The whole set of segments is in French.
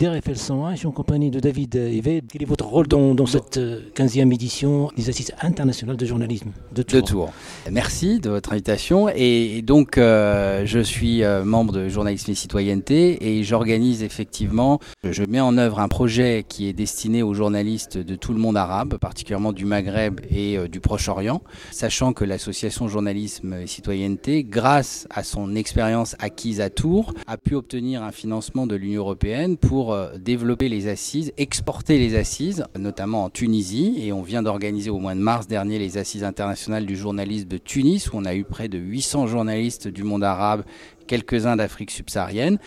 d'RFL 101. Je suis en compagnie de David Yves. Quel est votre rôle dans, cette 15e édition des Assises internationales de journalisme de Tours, Merci de votre invitation. Et donc, je suis membre de Journalisme et Citoyenneté et j'organise effectivement, je mets en œuvre un projet qui est destiné aux journalistes de tout le monde arabe, particulièrement du Maghreb et du Proche-Orient, sachant que l'association Journalisme et Citoyenneté, grâce à son expérience acquise à Tours, a pu obtenir un financement de l'Union européenne pour euh, développer les assises, exporter les assises, notamment en Tunisie. Et on vient d'organiser au mois de mars dernier les assises internationales du journalisme de Tunis, où on a eu près de 800 journalistes du monde arabe quelques-uns d'Afrique subsaharienne.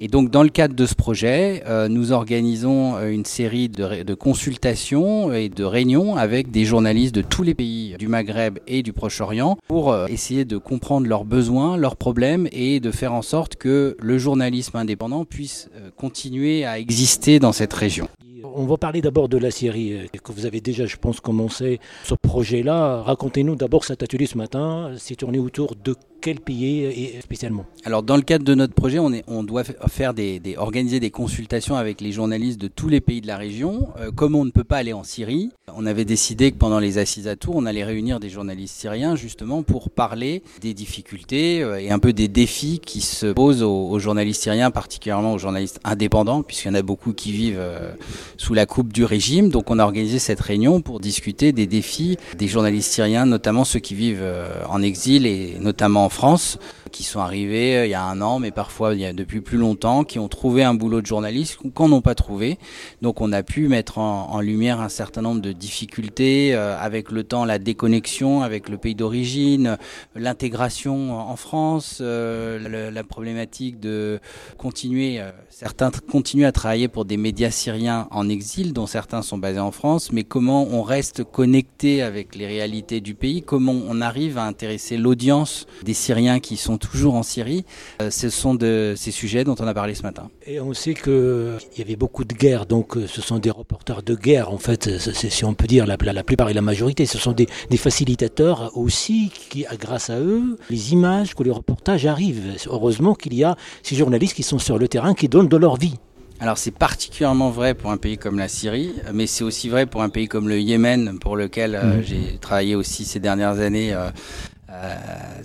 Et donc, dans le cadre de ce projet, euh, nous organisons euh, une série de, consultations et de réunions avec des journalistes de tous les pays du Maghreb et du Proche-Orient pour euh, essayer de comprendre leurs besoins, leurs problèmes et de faire en sorte que le journalisme indépendant puisse continuer à exister dans cette région. On va parler d'abord de la Syrie, que vous avez déjà, je pense, commencé ce projet-là. Racontez-nous d'abord cet atelier ce matin. C'est tourné autour de quel pays spécialement? Alors dans le cadre de notre projet, on, doit faire des, organiser des consultations avec les journalistes de tous les pays de la région. Euh, comme on ne peut pas aller en Syrie, on avait décidé que pendant les assises à Tours, on allait réunir des journalistes syriens justement pour parler des difficultés euh, et un peu des défis qui se posent aux, journalistes syriens, particulièrement aux journalistes indépendants, puisqu'il y en a beaucoup qui vivent euh, sous la coupe du régime. Donc on a organisé cette réunion pour discuter des défis des journalistes syriens, notamment ceux qui vivent en exil et notamment en France qui sont arrivés euh, il y a un an, mais parfois il y a depuis plus longtemps, qui ont trouvé un boulot de journaliste ou qu'on n'ont pas trouvé. Donc on a pu mettre en, lumière un certain nombre de difficultés euh, avec le temps, la déconnexion avec le pays d'origine, l'intégration en France, euh, la, problématique de continuer, certains continuent à travailler pour des médias syriens en exil, dont certains sont basés en France, mais comment on reste connecté avec les réalités du pays, comment on arrive à intéresser l'audience des Syriens qui sont toujours en Syrie. Euh, ce sont de ces sujets dont on a parlé ce matin. Et on sait qu'il y avait beaucoup de guerres, donc euh, ce sont des reporters de guerre, en fait, si on peut dire la, la, plupart et la majorité. Ce sont des, facilitateurs aussi qui, grâce à eux, les images, que les reportages arrivent. Heureusement qu'il y a ces journalistes qui sont sur le terrain, qui donnent de leur vie. Alors c'est particulièrement vrai pour un pays comme la Syrie, mais c'est aussi vrai pour un pays comme le Yémen, pour lequel euh, mmh. j'ai travaillé aussi ces dernières années euh,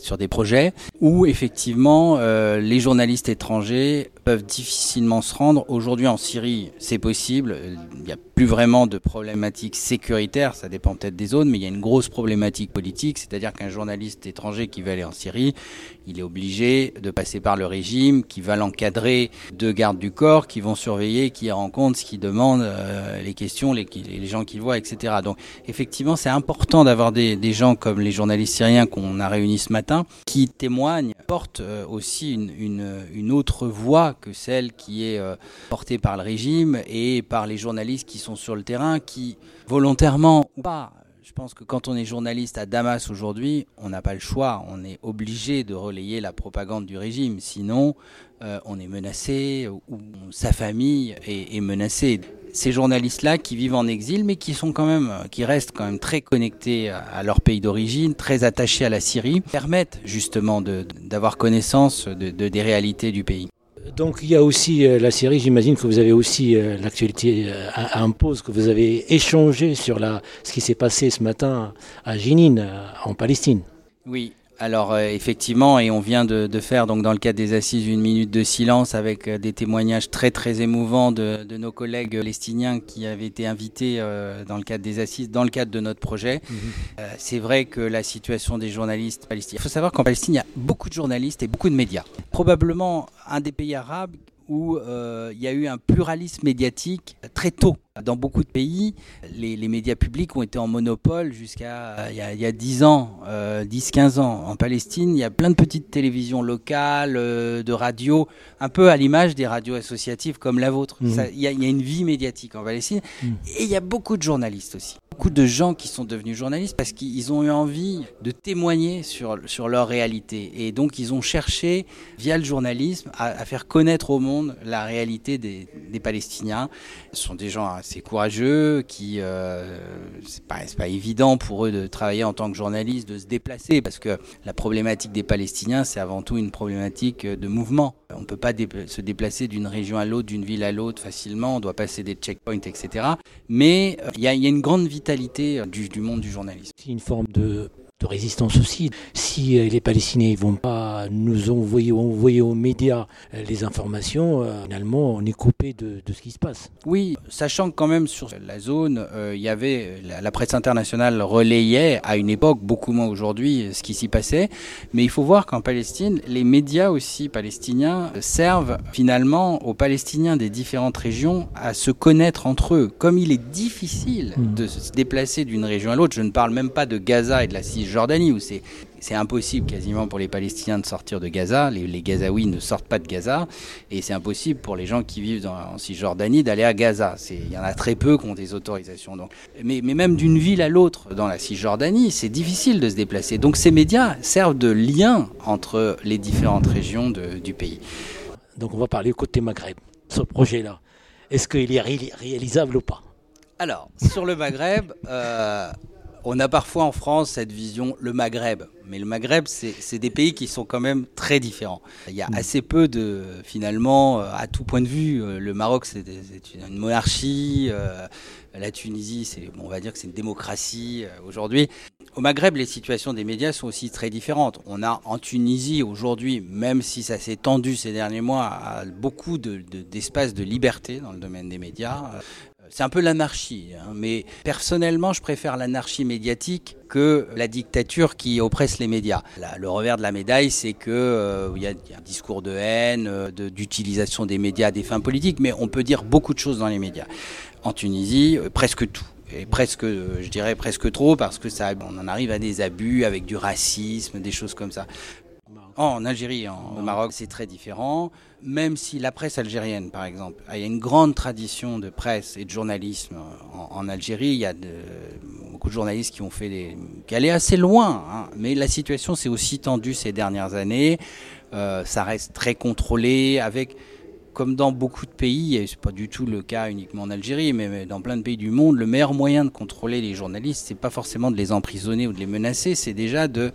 sur des projets où effectivement euh, les journalistes étrangers peuvent difficilement se rendre. Aujourd'hui en Syrie, c'est possible. Il n'y a plus vraiment de problématique sécuritaire, ça dépend peut-être des zones, mais il y a une grosse problématique politique, c'est-à-dire qu'un journaliste étranger qui veut aller en Syrie, il est obligé de passer par le régime, qui va l'encadrer de gardes du corps, qui vont surveiller, qui rencontrent, qui demande euh, les questions, les, gens qu'il voit, etc. Donc effectivement, c'est important d'avoir des, des, gens comme les journalistes syriens qu'on a réunis ce matin, qui témoignent, portent euh, aussi une, autre voix que celle qui est euh, portée par le régime et par les journalistes qui sont sur le terrain, qui volontairement pas, je pense que quand on est journaliste à Damas aujourd'hui, on n'a pas le choix, on est obligé de relayer la propagande du régime, sinon euh, on est menacé ou sa famille est, menacée. Ces journalistes-là qui vivent en exil, mais qui sont quand même, qui restent quand même très connectés à leur pays d'origine, très attachés à la Syrie, permettent justement d'avoir connaissance de, des réalités du pays. Donc il y a aussi euh, la Syrie, j'imagine que vous avez aussi euh, l'actualité euh, pause, que vous avez échangé sur la, ce qui s'est passé ce matin à Jenin, en Palestine. Oui, alors euh, effectivement, et on vient de, faire donc dans le cadre des assises une minute de silence avec euh, des témoignages très très émouvants de, nos collègues palestiniens qui avaient été invités euh, dans le cadre des assises, dans le cadre de notre projet. Mhm. C'est vrai que la situation des journalistes palestiniens. Il faut savoir qu'en Palestine, il y a beaucoup de journalistes et beaucoup de médias. Probablement un des pays arabes où il y a eu un pluralisme médiatique très tôt dans beaucoup de pays, les, médias publics ont été en monopole jusqu'à il, y a 10 ans, 10-15 euh, ans. En Palestine, il y a plein de petites télévisions locales, euh, de radios, un peu à l'image des radios associatives comme la vôtre. Mhm. il, y a, une vie médiatique en Palestine. Mhm. Et il y a beaucoup de journalistes aussi. Beaucoup de gens qui sont devenus journalistes parce qu'ils ont eu envie de témoigner sur, sur leur réalité. Et donc, ils ont cherché, via le journalisme, à, faire connaître au monde la réalité des, Palestiniens. Ce sont des gens assez courageux qui, euh, c'est pas, pas évident pour eux de travailler en tant que journaliste, de se déplacer parce que la problématique des Palestiniens, c'est avant tout une problématique de mouvement. On ne peut pas se déplacer d'une région à l'autre, d'une ville à l'autre facilement, on doit passer des checkpoints, etc. Mais euh, il y, a une grande euh, du, du monde du journalisme. C'est une forme de de résistance aussi. Si euh, les Palestiniens ne vont pas nous envoyer, envoyer aux médias euh, les informations, euh, finalement, on est coupé de, ce qui se passe. Oui, sachant que quand même sur la zone, il y avait la, presse internationale relayait à une époque, beaucoup moins aujourd'hui, ce qui s'y passait. Mais il faut voir qu'en Palestine, les médias aussi palestiniens servent finalement aux Palestiniens des différentes régions à se connaître entre eux. Comme il est difficile mmh. de se déplacer d'une région à l'autre, je ne parle même pas de Gaza et de la Cisjordanie, Jordanie, où c'est c'est impossible quasiment pour les Palestiniens de sortir de Gaza. Les, les Gazaouis ne sortent pas de Gaza. Et c'est impossible pour les gens qui vivent dans, en Cisjordanie d'aller à Gaza. Il y en a très peu qui ont des autorisations. Donc. Mais, mais même d'une ville à l'autre dans la Cisjordanie, c'est difficile de se déplacer. Donc ces médias servent de lien entre les différentes régions de, du pays. Donc on va parler côté Maghreb, ce projet-là. Est-ce qu'il est réalisable ou pas? Alors, sur le Maghreb, euh, on a parfois en France cette vision, le Maghreb. Mais le Maghreb, c'est des pays qui sont quand même très différents. Il y a mm. assez peu de, finalement, euh, à tout point de vue, euh, le Maroc, c'est une monarchie. Euh, la Tunisie, c'est, on va dire que c'est une démocratie aujourd'hui. Au Maghreb, les situations des médias sont aussi très différentes. On a en Tunisie aujourd'hui, même si ça s'est tendu ces derniers mois, beaucoup d'espace de, de liberté dans le domaine des médias c'est un peu l'anarchie, hein, mais personnellement, je préfère l'anarchie médiatique que la dictature qui oppresse les médias. le revers de la médaille, c'est que euh, y, a un discours de haine, euh, d'utilisation des médias à des fins politiques, mais on peut dire beaucoup de choses dans les médias. En Tunisie, euh, presque tout et presque, je dirais presque trop, parce que ça, on en arrive à des abus avec du racisme, des choses comme ça. En Algérie, en, au Maroc, c'est très différent même si la presse algérienne, par exemple, il y a une grande tradition de presse et de journalisme en, Algérie, il y a de, beaucoup de journalistes qui ont fait des, qui allaient assez loin, hein. mais la situation s'est aussi tendue ces dernières années. Euh, ça reste très contrôlé, avec, comme dans beaucoup de pays, et c'est pas du tout le cas uniquement en Algérie, mais dans plein de pays du monde, le meilleur moyen de contrôler les journalistes, c'est pas forcément de les emprisonner ou de les menacer, c'est déjà de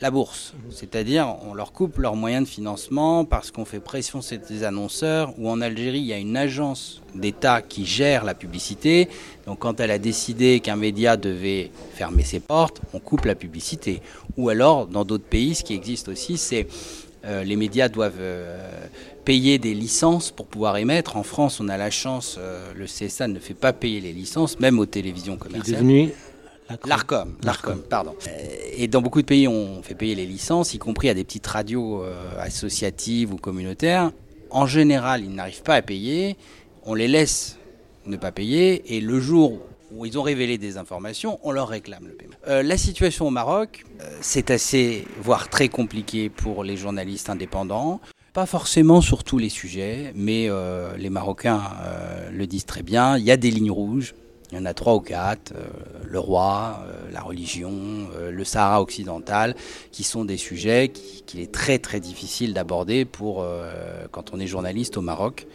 la bourse. C'est-à-dire, on leur coupe leurs moyens de financement parce qu'on fait pression sur des annonceurs, ou en Algérie, il y a une agence d'État qui gère la publicité. Donc, quand elle a décidé qu'un média devait fermer ses portes, on coupe la publicité. Ou alors, dans d'autres pays, ce qui existe aussi, c'est euh, les médias doivent euh, payer des licences pour pouvoir émettre. En France, on a la chance, euh, le CSA ne fait pas payer les licences, même aux télévisions commerciales. L'ARCOM, l'ARCOM, pardon. Euh, et dans beaucoup de pays, on fait payer les licences, y compris à des petites radios euh, associatives ou communautaires. En général, ils n'arrivent pas à payer. On les laisse ne pas payer. Et le jour où ils ont révélé des informations, on leur réclame le paiement. Euh, la situation au Maroc, c'est assez, voire très compliqué pour les journalistes indépendants. Pas forcément sur tous les sujets, mais les Marocains le disent très bien. Il y a des lignes rouges. Il y en a trois ou quatre, euh, le roi, euh, la religion, euh, le Sahara occidental, qui sont des sujets qu'il est très très difficile d'aborder pour quand on est journaliste au Maroc.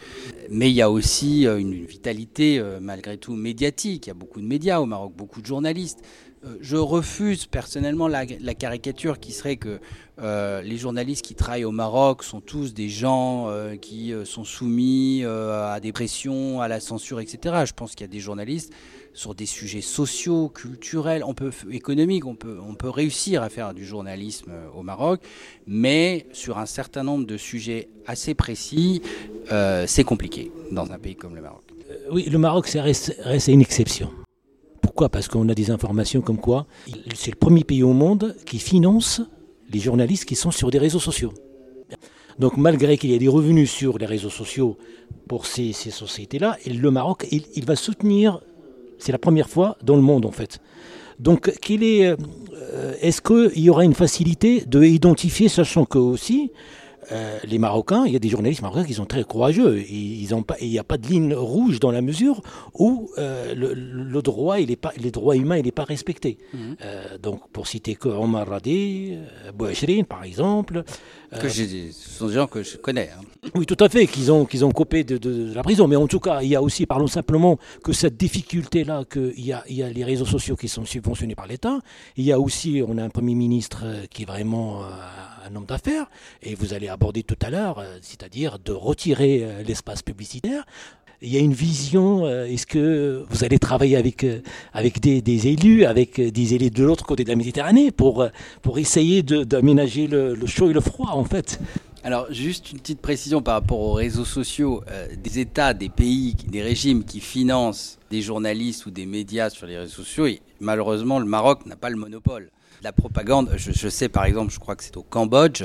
Mais il y a aussi une vitalité malgré tout médiatique. Il y a beaucoup de médias au Maroc, beaucoup de journalistes. Je refuse personnellement la, caricature qui serait que euh, les journalistes qui travaillent au Maroc sont tous des gens euh, qui euh, sont soumis à des pressions, à la censure, etc. Je pense qu'il y a des journalistes sur des sujets sociaux, culturels, économiques, on peut, réussir à faire du journalisme au Maroc, mais sur un certain nombre de sujets assez précis, c'est compliqué dans un pays comme le Maroc. oui, le Maroc, reste une exception. Pourquoi? Parce qu'on a des informations comme quoi c'est le premier pays au monde qui finance les journalistes qui sont sur des réseaux sociaux. Donc malgré qu'il y ait des revenus sur les réseaux sociaux pour ces, sociétés-là, le Maroc, il, va soutenir, c'est la première fois dans le monde en fait. Donc est, euh, est-ce qu'il y aura une facilité de identifier, sachant que aussi, euh, les Marocains, il y a des journalistes marocains qui sont très courageux. Ils, ont pas, il n'y a pas de ligne rouge dans la mesure où euh, le, droit, il est pas, les droits humains, il n'est pas respecté. Mhm. Euh, donc, pour citer que Omar Radi, Bouachrin, par exemple. Que ce sont des gens que je connais. Hein. Oui, tout à fait, qu'ils ont, qu'ils ont copé de, la prison. Mais en tout cas, il y a aussi, parlons simplement, que cette difficulté-là, qu'il y a, il y a les réseaux sociaux qui sont subventionnés par l'État. Il y a aussi, on a un Premier ministre qui est vraiment un homme d'affaires, et vous allez aborder tout à l'heure, euh, c'est-à-dire de retirer euh, l'espace publicitaire. Il y a une vision, euh, est-ce que vous allez travailler avec, avec des, élus, avec des élus de l'autre côté de la Méditerranée, pour, pour essayer d'aménager le, chaud et le froid, en fait? Alors, juste une petite précision par rapport aux réseaux sociaux. des États, des pays, des régimes qui financent des journalistes ou des médias sur les réseaux sociaux, et malheureusement, le Maroc n'a pas le monopole la propagande, je, sais par exemple, je crois que c'est au Cambodge,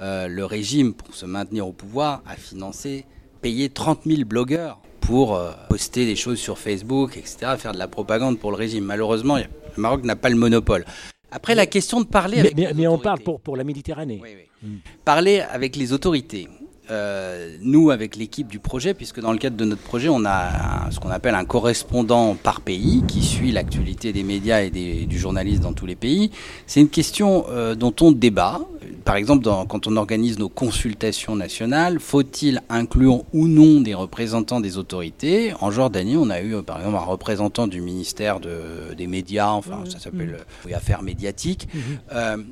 euh, le régime, pour se maintenir au pouvoir, a financé, payé 30 000 blogueurs pour euh, poster des choses sur Facebook, etc., faire de la propagande pour le régime. Malheureusement, le Maroc n'a pas le monopole. Après, la question de parler avec mais, mais on parle pour, pour la Méditerranée. Oui, oui. Parler avec les autorités. Euh, nous, avec l'équipe du projet, puisque dans le cadre de notre projet, on a ce qu'on appelle un correspondant par pays qui suit l'actualité des médias et du journalisme dans tous les pays, c'est une question euh, dont on débat. Par exemple, quand on organise nos consultations nationales, faut-il inclure ou non des représentants des autorités? En Jordanie, on a eu euh, par exemple un représentant du ministère des médias, enfin ça s'appelle mmh. affaires médiatiques. Mmh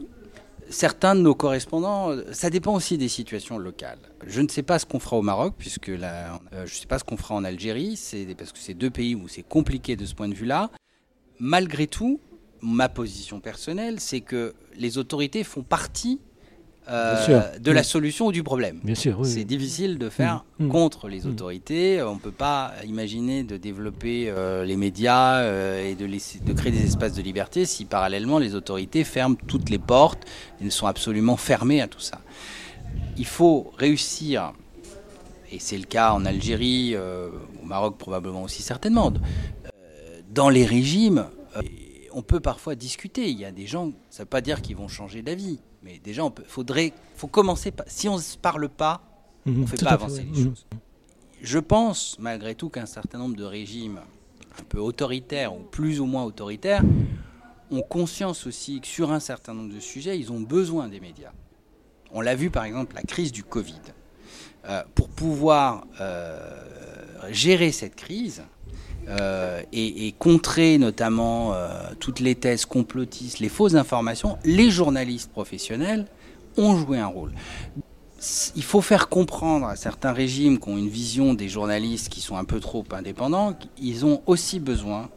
certains de nos correspondants, ça dépend aussi des situations locales. Je ne sais pas ce qu'on fera au Maroc, puisque là, euh, je ne sais pas ce qu'on fera en Algérie, parce que c'est deux pays où c'est compliqué de ce point de vue-là. Malgré tout, ma position personnelle, c'est que les autorités font partie euh, de la solution ou du problème. Bien sûr, c'est difficile de faire mm. Mm. contre les mm. autorités. On ne peut pas imaginer de développer euh, les médias euh, et de, laisser, de créer des espaces de liberté si parallèlement les autorités ferment toutes les portes et sont absolument fermées à tout ça. Il faut réussir, et c'est le cas en Algérie, au Maroc probablement aussi certainement, dans les régimes on peut parfois discuter. Il y a des gens, ça ne veut pas dire qu'ils vont changer d'avis, mais déjà, il faudrait, faut commencer. Si on ne se parle pas, on ne mhm. fait pas avancer les choses. Je pense, malgré tout, qu'un certain nombre de régimes un peu autoritaires ou plus ou moins autoritaires ont conscience aussi que sur un certain nombre de sujets, ils ont besoin des médias. On l'a vu par exemple la crise du Covid. Euh, pour pouvoir euh, gérer cette crise, euh, et, contrer notamment euh, toutes les thèses complotistes, les fausses informations, les journalistes professionnels ont joué un rôle. Il faut faire comprendre à certains régimes qui ont une vision des journalistes qui sont un peu trop indépendants, qu'ils ont aussi besoin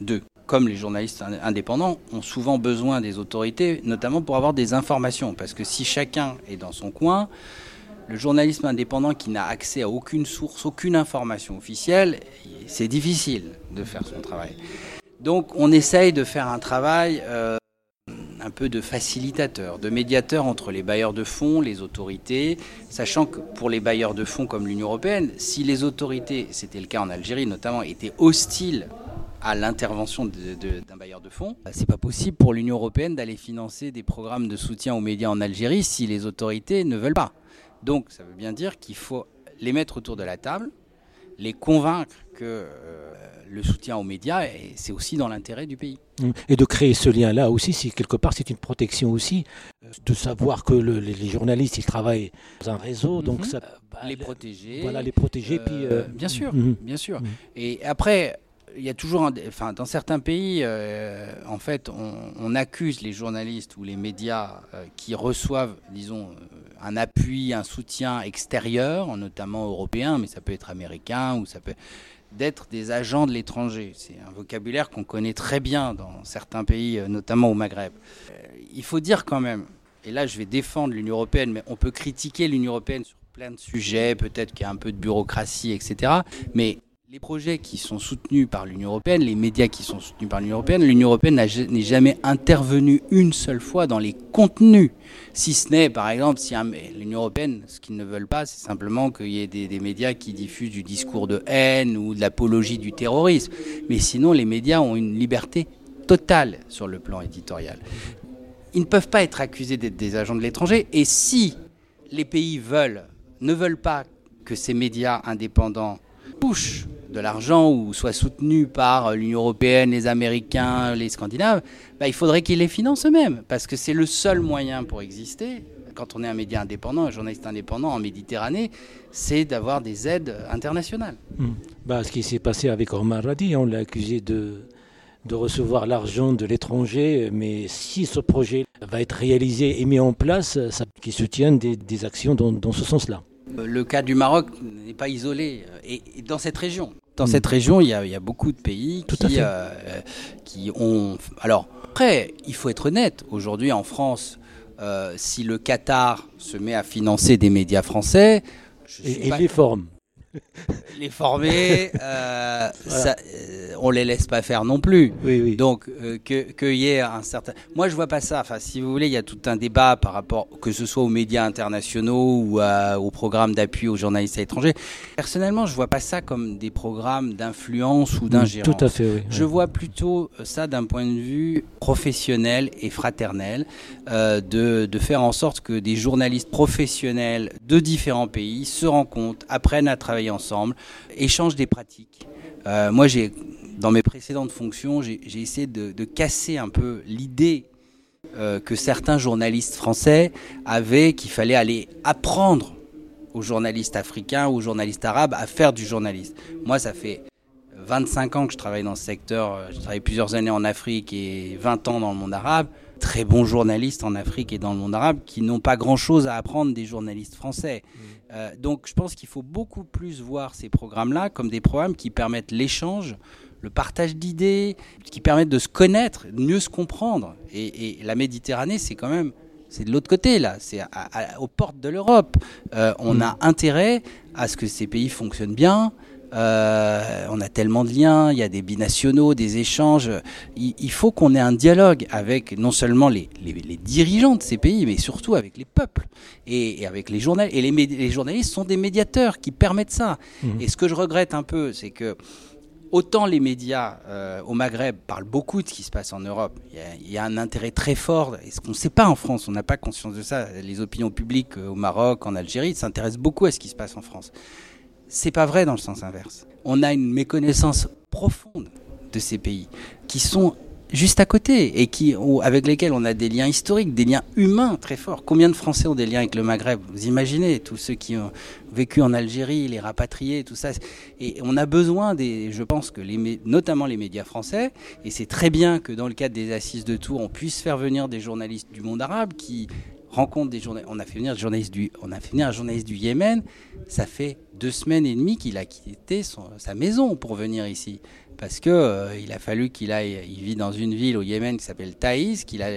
d'eux. Comme les journalistes indépendants ont souvent besoin des autorités, notamment pour avoir des informations. Parce que si chacun est dans son coin, le journalisme indépendant qui n'a accès à aucune source, aucune information officielle, c'est difficile de faire son travail. Donc on essaye de faire un travail euh, un peu de facilitateur, de médiateur entre les bailleurs de fonds, les autorités, sachant que pour les bailleurs de fonds comme l'Union européenne, si les autorités, c'était le cas en Algérie notamment, étaient hostiles à l'intervention d'un bailleur de fonds. C'est pas possible pour l'Union européenne d'aller financer des programmes de soutien aux médias en Algérie si les autorités ne veulent pas. Donc ça veut bien dire qu'il faut les mettre autour de la table, les convaincre que euh, le soutien aux médias, c'est aussi dans l'intérêt du pays. Et de créer ce lien-là aussi, si quelque part c'est une protection aussi, euh, de savoir que les, journalistes ils travaillent dans un réseau, donc mhm. ça, bah, les protéger. Voilà, les protéger. puis, euh, bien sûr, mhm. bien sûr. Mhm. Et après, il y a toujours, enfin, dans certains pays, en fait, on, accuse les journalistes ou les médias qui reçoivent, disons, un appui, un soutien extérieur, notamment européen, mais ça peut être américain ou ça peut d'être des agents de l'étranger. C'est un vocabulaire qu'on connaît très bien dans certains pays, euh, notamment au Maghreb. Euh, il faut dire quand même, et là je vais défendre l'Union européenne, mais on peut critiquer l'Union européenne sur plein de sujets, peut-être qu'il y a un peu de bureaucratie, etc. Mais les projets qui sont soutenus par l'Union européenne, les médias qui sont soutenus par l'Union européenne, l'Union européenne n'est jamais intervenue une seule fois dans les contenus. Si ce n'est, par exemple, si l'Union européenne, ce qu'ils ne veulent pas, c'est simplement qu'il y ait des, médias qui diffusent du discours de haine ou de l'apologie du terrorisme. Mais sinon, les médias ont une liberté totale sur le plan éditorial. Ils ne peuvent pas être accusés d'être des agents de l'étranger. Et si les pays veulent, ne veulent pas que ces médias indépendants touchent de l'argent ou soient soutenus par l'Union européenne, les Américains, les Scandinaves, bah, il faudrait qu'ils les financent eux-mêmes, parce que c'est le seul moyen pour exister. Quand on est un média indépendant, un journaliste indépendant en Méditerranée, c'est d'avoir des aides internationales. Hmm. Bah, ce qui s'est passé avec Omar Radi, on l'a accusé de, de recevoir l'argent de l'étranger, mais si ce projet va être réalisé et mis en place, ça qui soutiennent des, des actions dans, dans ce sens-là. Le cas du Maroc n'est pas isolé. Et, dans cette région, dans cette hmm. région, il y, a, il y, a, beaucoup de pays qui, euh, qui ont. Alors après, il faut être honnête. Aujourd'hui, en France, euh, si le Qatar se met à financer des médias français, je et, et les forme les former, euh, ça, euh, on les laisse pas faire non plus. Donc euh, que qu'il y ait un certain. Moi, je vois pas ça. Enfin, si vous voulez, il y a tout un débat par rapport, que ce soit aux médias internationaux ou aux programmes d'appui aux journalistes étrangers. Personnellement, je vois pas ça comme des programmes d'influence ou d'ingérence. Tout à fait. Oui, je vois plutôt ça d'un point de vue professionnel et fraternel, de, de faire en sorte que des journalistes professionnels de différents pays se rencontrent, apprennent à travailler ensemble, échangent des pratiques. Euh, moi, j'ai, dans mes précédentes fonctions, j'ai essayé de, casser un peu l'idée euh, que certains journalistes français avaient qu'il fallait aller apprendre aux journalistes africains ou aux journalistes arabes à faire du journaliste. Moi, ça fait 25 ans que je travaille dans ce secteur. Je travaille plusieurs années en Afrique et 20 ans dans le monde arabe. Très bons journalistes en Afrique et dans le monde arabe qui n'ont pas grand-chose à apprendre des journalistes français. Euh, donc je pense qu'il faut beaucoup plus voir ces programmes-là comme des programmes qui permettent l'échange, le partage d'idées, qui permettent de se connaître, de mieux se comprendre. Et, la Méditerranée, c'est quand même c'est de l'autre côté là, c'est aux portes de l'Europe. Euh, on mm. a intérêt à ce que ces pays fonctionnent bien, euh, on a tellement de liens, il y a des binationaux, des échanges. Il, faut qu'on ait un dialogue avec non seulement les, dirigeants de ces pays, mais surtout avec les peuples et, avec les journalistes. Et les, journalistes sont des médiateurs qui permettent ça. Mmh. Et ce que je regrette un peu, c'est que autant les médias euh, au Maghreb parlent beaucoup de ce qui se passe en Europe. Il y a, un intérêt très fort, et ce qu'on ne sait pas en France, on n'a pas conscience de ça. Les opinions publiques euh, au Maroc, en Algérie, s'intéressent beaucoup à ce qui se passe en France. C'est pas vrai dans le sens inverse. On a une méconnaissance profonde de ces pays qui sont juste à côté et qui, avec lesquels on a des liens historiques, des liens humains très forts. Combien de Français ont des liens avec le Maghreb? Vous imaginez tous ceux qui ont vécu en Algérie, les rapatriés, tout ça. Et on a besoin des, je pense que les, notamment les médias français, et c'est très bien que dans le cadre des assises de Tours, on puisse faire venir des journalistes du monde arabe qui rencontre des journalistes. On a fait venir, journaliste du, on a fait venir un journaliste du Yémen. Ça fait deux semaines et demie qu'il a quitté sa maison pour venir ici. Parce que euh, il a fallu qu'il aille. Il vit dans une ville au Yémen qui s'appelle Taïs, qu'il a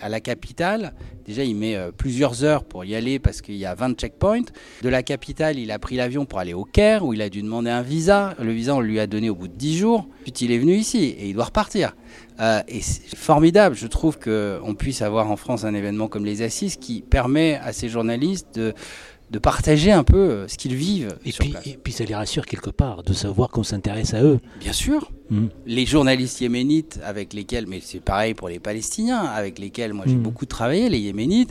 à la capitale. Déjà, il met euh, plusieurs heures pour y aller parce qu'il y a 20 checkpoints. De la capitale, il a pris l'avion pour aller au Caire où il a dû demander un visa. Le visa, on lui a donné au bout de 10 jours. Puis il est venu ici et il doit repartir. Euh, et c'est formidable, je trouve qu'on puisse avoir en France un événement comme les Assises qui permet à ces journalistes de, de partager un peu euh, ce qu'ils vivent. Et, puis, et puis ça les rassure quelque part de savoir qu'on s'intéresse à eux. Bien sûr. Hmm. Les journalistes yéménites avec lesquels, mais c'est pareil pour les Palestiniens, avec lesquels moi j'ai hmm. beaucoup travaillé, les yéménites,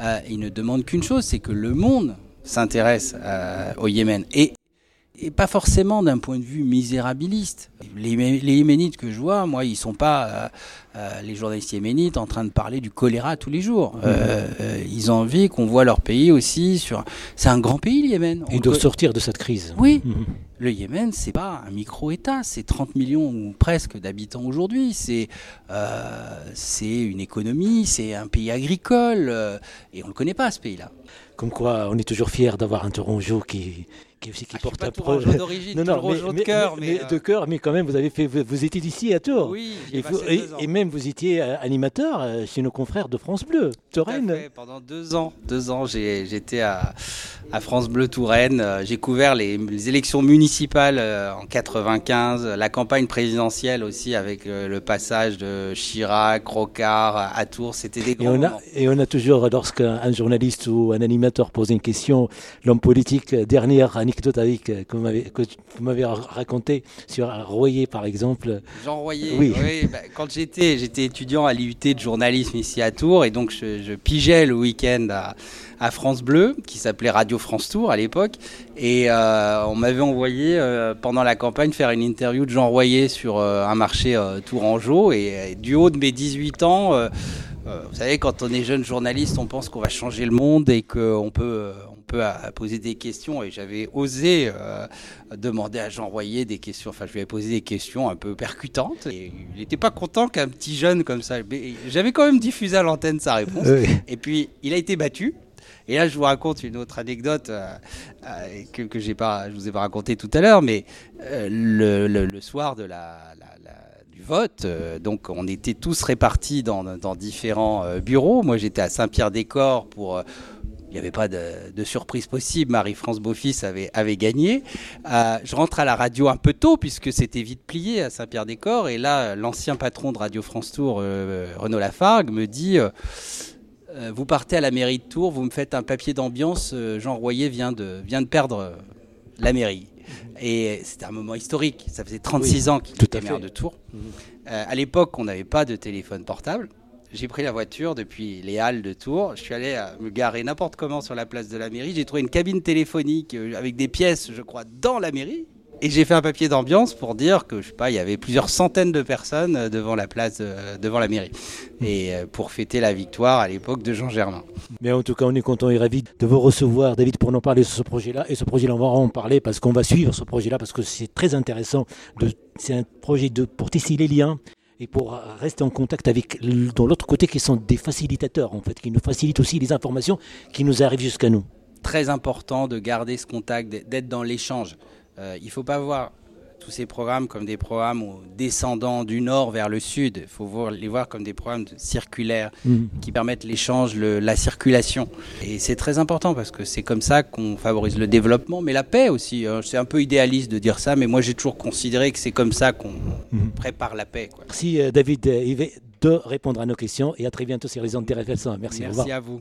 euh, ils ne demandent qu'une chose, c'est que le monde s'intéresse au Yémen. Et et pas forcément d'un point de vue misérabiliste. Les, les, Yéménites que je vois, moi, ils sont pas euh, euh, les journalistes yéménites en train de parler du choléra tous les jours. Mmh. Euh, ils ont envie qu'on voit leur pays aussi sur. C'est un grand pays, le Yémen. Ils doivent sortir de cette crise. Oui. Mmh. Le Yémen, c'est pas un micro-État, c'est 30 millions ou presque d'habitants aujourd'hui. C'est c'est une économie, c'est un pays agricole, et on le connaît pas ce pays-là. Comme quoi, on est toujours fier d'avoir un Tourangeau qui, qui, qui ah, porte un projet d'origine, non, non, de cœur, mais, de cœur, mais quand même, vous avez fait, vous, étiez ici à Tours. Oui, et, et, même vous étiez euh, animateur euh, chez nos confrères de France Bleu, Touraine. Pendant deux ans, deux ans, j'étais à, à, France Bleu Touraine. Euh, j'ai couvert les, élections municipales en 95, la campagne présidentielle aussi avec le passage de Chirac, Rocard à Tours. C'était des grands et on, a, et on a toujours, lorsqu'un journaliste ou un animateur pose une question, l'homme politique dernière anecdote avec, que vous m'avez raconté sur Royer, par exemple. Jean Royer, oui. bah, quand j'étais, j'étais étudiant à l'IUT de journalisme ici à Tours et donc je, je pigeais le week-end à, à, France Bleu qui s'appelait Radio France Tours à l'époque et euh, on m'avait envoyé euh, pendant la campagne faire une interview de Jean Royer sur euh, un marché euh, tourangeau et, et, du haut de mes 18 ans euh, vous savez, quand on est jeune journaliste, on pense qu'on va changer le monde et qu'on peut, on peut poser des questions. Et j'avais osé euh, demander à Jean Royer des questions. Enfin, je lui avais posé des questions un peu percutantes. Et il n'était pas content qu'un petit jeune comme ça. J'avais quand même diffusé à l'antenne sa réponse. Oui. Et puis, il a été battu. Et là, je vous raconte une autre anecdote euh, euh, que, que j'ai pas, je vous ai pas raconté tout à l'heure, mais euh, le, le, le, soir de la, la, la du vote. Euh, donc on était tous répartis dans, différents euh, bureaux. Moi j'étais à Saint-Pierre-des-Corps pour... Euh, il n'y avait pas de, surprise possible. Marie-France Beaufils avait, gagné. Je rentre à la radio un peu tôt puisque c'était vite plié à Saint-Pierre-des-Corps. Et là, l'ancien patron de Radio France Tour, Renaud Lafargue, me dit Vous partez à la mairie de Tours, vous me faites un papier d'ambiance. Jean Royer vient de perdre la mairie. Et c'était un moment historique. Ça faisait 36 oui, ans qu'il était maire de Tours. Mmh. Euh, à l'époque, on n'avait pas de téléphone portable. J'ai pris la voiture depuis les halles de Tours. Je suis allé à me garer n'importe comment sur la place de la mairie. J'ai trouvé une cabine téléphonique euh, avec des pièces, je crois, dans la mairie. Et j'ai fait un papier d'ambiance pour dire que je sais pas, il y avait plusieurs centaines de personnes euh, devant la place, euh, devant la mairie, et euh, pour fêter la victoire à l'époque de Jean Germain. Mais en tout cas, on est content et ravi de vous recevoir, David, pour nous parler de ce projet-là. Et ce projet-là, on va en parler parce qu'on va suivre ce projet-là parce que c'est très intéressant. C'est un projet de pour tisser les liens et pour rester en contact avec dans l'autre côté qui sont des facilitateurs en fait, qui nous facilitent aussi les informations qui nous arrivent jusqu'à nous. Très important de garder ce contact, d'être dans l'échange. Euh, il ne faut pas voir tous ces programmes comme des programmes descendant du nord vers le sud. Il faut voir, les voir comme des programmes circulaires mmh. qui permettent l'échange, la circulation. Et c'est très important parce que c'est comme ça qu'on favorise le développement, mais la paix aussi. Hein. C'est un peu idéaliste de dire ça, mais moi j'ai toujours considéré que c'est comme ça qu'on mmh. prépare la paix. Quoi. Merci euh, David Yves de répondre à nos questions et à très bientôt sur les ondes de Merci, Merci à vous.